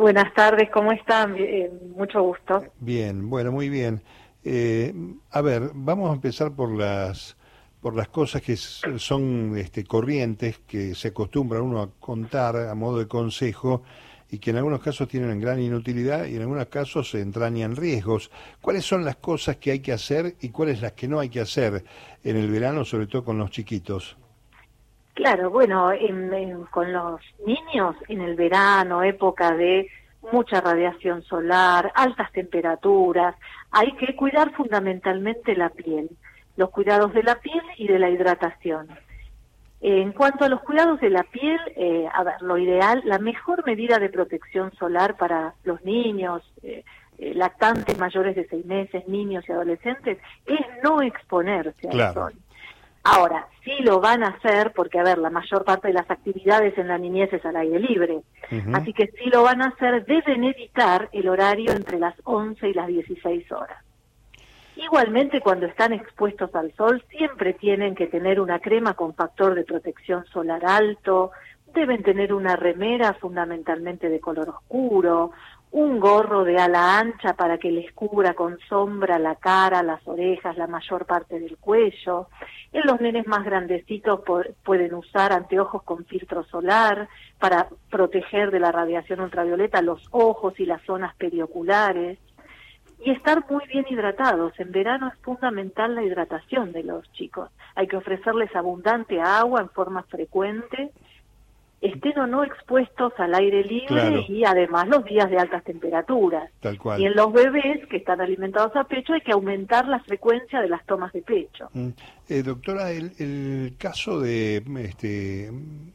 Buenas tardes, ¿cómo están? Eh, mucho gusto. Bien, bueno, muy bien. Eh, a ver, vamos a empezar por las por las cosas que son este, corrientes, que se acostumbra uno a contar a modo de consejo y que en algunos casos tienen gran inutilidad y en algunos casos se entrañan riesgos. ¿Cuáles son las cosas que hay que hacer y cuáles las que no hay que hacer en el verano, sobre todo con los chiquitos? Claro, bueno, con los niños en el verano, época de mucha radiación solar, altas temperaturas, hay que cuidar fundamentalmente la piel, los cuidados de la piel y de la hidratación. En cuanto a los cuidados de la piel, eh, a ver, lo ideal, la mejor medida de protección solar para los niños, eh, eh, lactantes mayores de seis meses, niños y adolescentes, es no exponerse al sol. Ahora, sí lo van a hacer porque, a ver, la mayor parte de las actividades en la niñez es al aire libre. Así que si lo van a hacer, deben evitar el horario entre las 11 y las 16 horas. Igualmente, cuando están expuestos al sol, siempre tienen que tener una crema con factor de protección solar alto, deben tener una remera fundamentalmente de color oscuro, un gorro de ala ancha para que les cubra con sombra la cara, las orejas, la mayor parte del cuello. En los nenes más grandecitos pueden usar anteojos con filtro solar para proteger de la radiación ultravioleta los ojos y las zonas perioculares. Y estar muy bien hidratados. En verano es fundamental la hidratación de los chicos. Hay que ofrecerles abundante agua en forma frecuente estén o no expuestos al aire libre y además los días de altas temperaturas. Y en los bebés que están alimentados a pecho hay que aumentar la frecuencia de las tomas de pecho. Mm. Eh, doctora, el, caso de, este,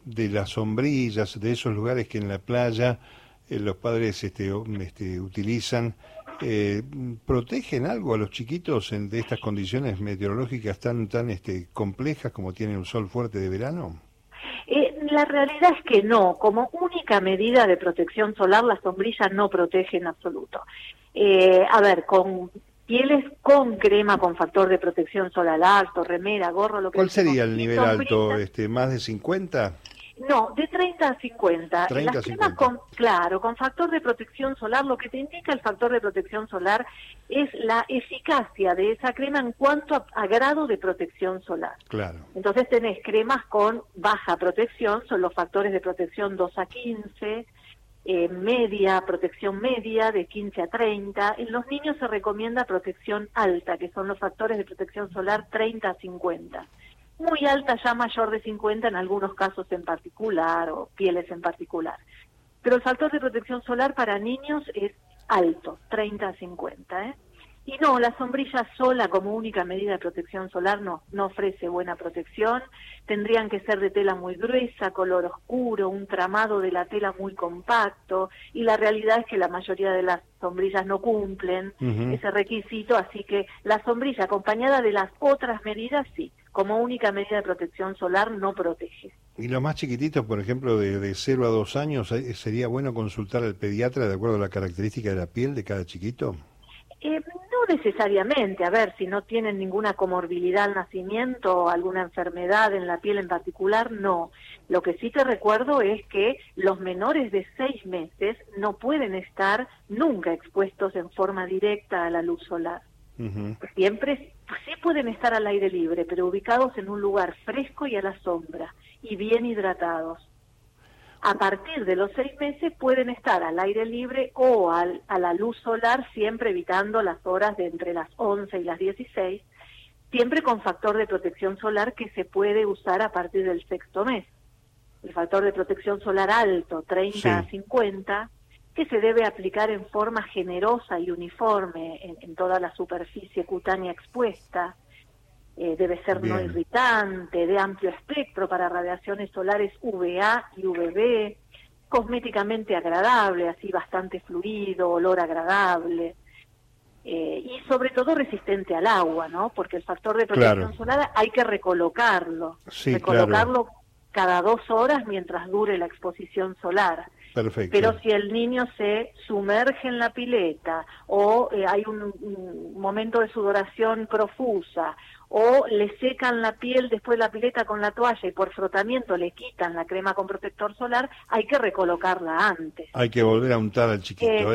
de las sombrillas, de esos lugares que en la playa eh, los padres este, este, utilizan, eh, ¿protegen algo a los chiquitos en, de estas condiciones meteorológicas tan, tan este, complejas como tiene un sol fuerte de verano? La realidad es que no. Como única medida de protección solar, la sombrilla no protege en absoluto. Eh, a ver, con pieles con crema, con factor de protección solar alto, remera, gorro, lo que ¿Cuál sería el nivel alto? Este, ¿Más de 50? No, de 30 a 50. 30 Las cremas con, claro, con factor de protección solar, lo que te indica el factor de protección solar es la eficacia de esa crema en cuanto a, grado de protección solar. Claro. Entonces tenés cremas con baja protección, son los factores de protección 2 a 15, eh, media, protección media de 15 a 30. En los niños se recomienda protección alta, que son los factores de protección solar 30 a 50 muy alta ya mayor de 50 en algunos casos en particular o pieles en particular. Pero el factor de protección solar para niños es alto, 30 a 50. ¿eh? Y no, la sombrilla sola como única medida de protección solar no, no ofrece buena protección. Tendrían que ser de tela muy gruesa, color oscuro, un tramado de la tela muy compacto. Y la realidad es que la mayoría de las sombrillas no cumplen ese requisito, así que la sombrilla acompañada de las otras medidas sí, como única medida de protección solar no protege. ¿Y los más chiquititos, por ejemplo, de, de 0 a 2 años, sería bueno consultar al pediatra de acuerdo a la característica de la piel de cada chiquito? Eh, no necesariamente, a ver, si no tienen ninguna comorbilidad al nacimiento o alguna enfermedad en la piel en particular, no. Lo que sí te recuerdo es que los menores de seis meses no pueden estar nunca expuestos en forma directa a la luz solar. Siempre sí pueden estar al aire libre, pero ubicados en un lugar fresco y a la sombra y bien hidratados. A partir de los seis meses pueden estar al aire libre o al, a la luz solar, siempre evitando las horas de entre las 11 y las 16, siempre con factor de protección solar que se puede usar a partir del sexto mes. El factor de protección solar alto, 30 a 50, que se debe aplicar en forma generosa y uniforme en toda la superficie cutánea expuesta, eh, debe ser no irritante, de amplio espectro para radiaciones solares UVA y UVB, cosméticamente agradable, así bastante fluido, olor agradable. Eh, y sobre todo resistente al agua, ¿no? Porque el factor de protección solar hay que recolocarlo, recolocarlo cada dos horas mientras dure la exposición solar. Pero si el niño se sumerge en la pileta o eh, hay un, momento de sudoración profusa o le secan la piel después de la pileta con la toalla y por frotamiento le quitan la crema con protector solar, hay que recolocarla antes. Hay que volver a untar al chiquito,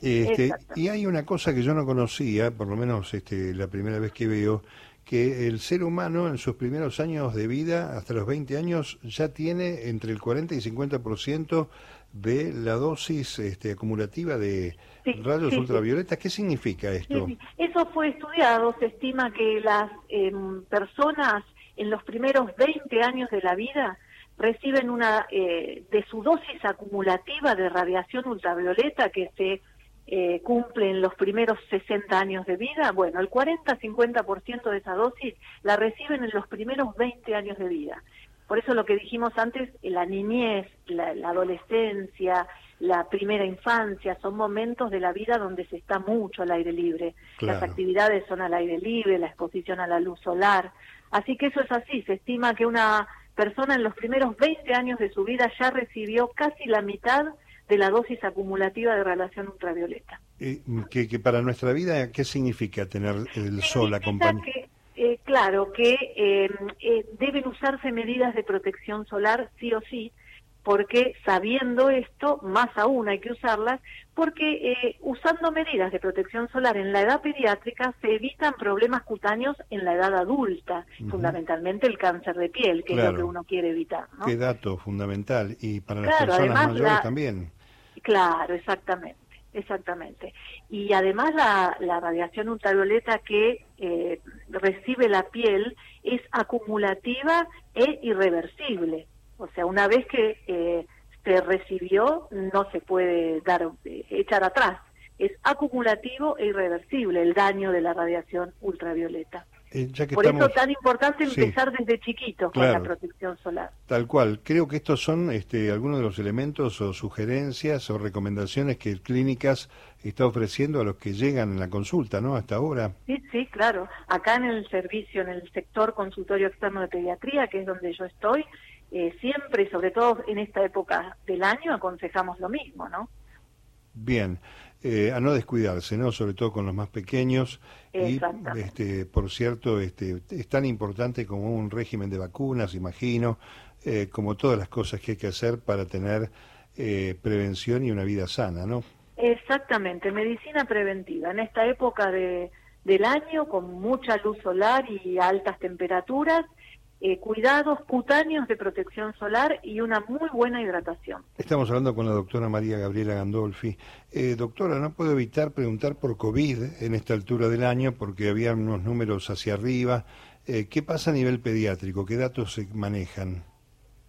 Este, y hay una cosa que yo no conocía, por lo menos este, la primera vez que veo, que el ser humano en sus primeros años de vida, hasta los 20 años, ya tiene entre el 40 y 50% de la dosis este, acumulativa de rayos ultravioletas. ¿Qué significa esto? Eso fue estudiado. Se estima que las em, personas en los primeros 20 años de la vida reciben una eh, de su dosis acumulativa de radiación ultravioleta que se eh, cumplen los primeros 60 años de vida, bueno, el 40-50% de esa dosis la reciben en los primeros 20 años de vida. Por eso lo que dijimos antes, la niñez, la, adolescencia, la primera infancia, son momentos de la vida donde se está mucho al aire libre. Las actividades son al aire libre, la exposición a la luz solar. Así que eso es así, se estima que una persona en los primeros 20 años de su vida ya recibió casi la mitad de la dosis acumulativa de radiación ultravioleta. Eh, que, para nuestra vida, ¿qué significa tener el sol acompañado? Eh, claro, que eh, eh, deben usarse medidas de protección solar sí o sí, porque sabiendo esto, más aún hay que usarlas, porque usando medidas de protección solar en la edad pediátrica se evitan problemas cutáneos en la edad adulta, fundamentalmente el cáncer de piel, que es lo que uno quiere evitar. Qué dato fundamental, y para las personas mayores también. Claro, exactamente, exactamente. Y además la, la radiación ultravioleta que eh, recibe la piel es acumulativa e irreversible. O sea, una vez que eh, se recibió, no se puede dar eh, echar atrás. Es acumulativo e irreversible el daño de la radiación ultravioleta. Eh, Por eso es tan importante empezar desde chiquito con la protección solar. Tal cual. Creo que estos son este, algunos de los elementos o sugerencias o recomendaciones que Clínicas está ofreciendo a los que llegan en la consulta, ¿no? Hasta ahora. Sí, sí, claro. Acá en el servicio, en el sector consultorio externo de pediatría, que es donde yo estoy, eh, siempre, sobre todo en esta época del año, aconsejamos lo mismo, ¿no? Bien. Eh, a no descuidarse, ¿no? Sobre todo con los más pequeños. Y, este, por cierto, este, es tan importante como un régimen de vacunas, imagino, eh, como todas las cosas que hay que hacer para tener eh, prevención y una vida sana, ¿no? Exactamente, medicina preventiva. En esta época de, del año, con mucha luz solar y altas temperaturas, eh, cuidados cutáneos de protección solar y una muy buena hidratación. Estamos hablando con la doctora María Gabriela Gandolfi. Eh, doctora, no puedo evitar preguntar por COVID en esta altura del año porque había unos números hacia arriba. Eh, ¿Qué pasa a nivel pediátrico? ¿Qué datos se manejan?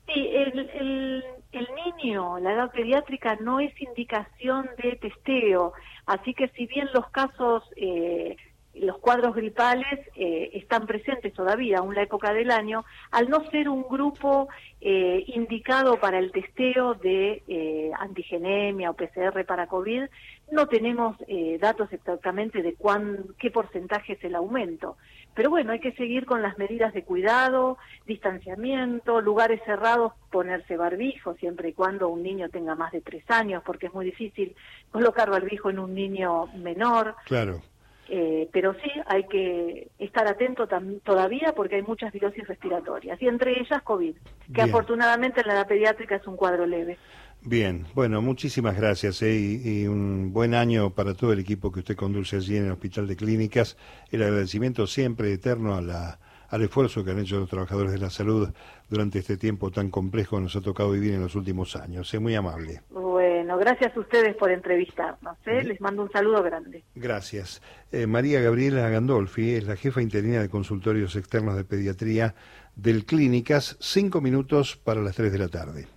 Sí, el, el niño, la edad pediátrica no es indicación de testeo, así que si bien los casos eh, los cuadros gripales eh, están presentes todavía, aún la época del año, al no ser un grupo eh, indicado para el testeo de eh, antigenemia o PCR para COVID, no tenemos datos exactamente de cuán, qué porcentaje es el aumento. Pero bueno, hay que seguir con las medidas de cuidado, distanciamiento, lugares cerrados, ponerse barbijo siempre y cuando un niño tenga más de tres años, porque es muy difícil colocar barbijo en un niño menor. Claro. Eh, pero sí hay que estar atento todavía porque hay muchas virosis respiratorias y entre ellas COVID, que afortunadamente en la edad pediátrica es un cuadro leve. Bien, bueno, muchísimas gracias eh, y, un buen año para todo el equipo que usted conduce allí en el Hospital de Clínicas. El agradecimiento siempre eterno a la, al esfuerzo que han hecho los trabajadores de la salud durante este tiempo tan complejo que nos ha tocado vivir en los últimos años. Es muy amable. Bueno, gracias a ustedes por entrevistarnos. ¿eh? Les mando un saludo grande. Gracias. Eh, María Gabriela Gandolfi es la jefa interina de consultorios externos de pediatría del Clínicas, cinco minutos para las tres de la tarde.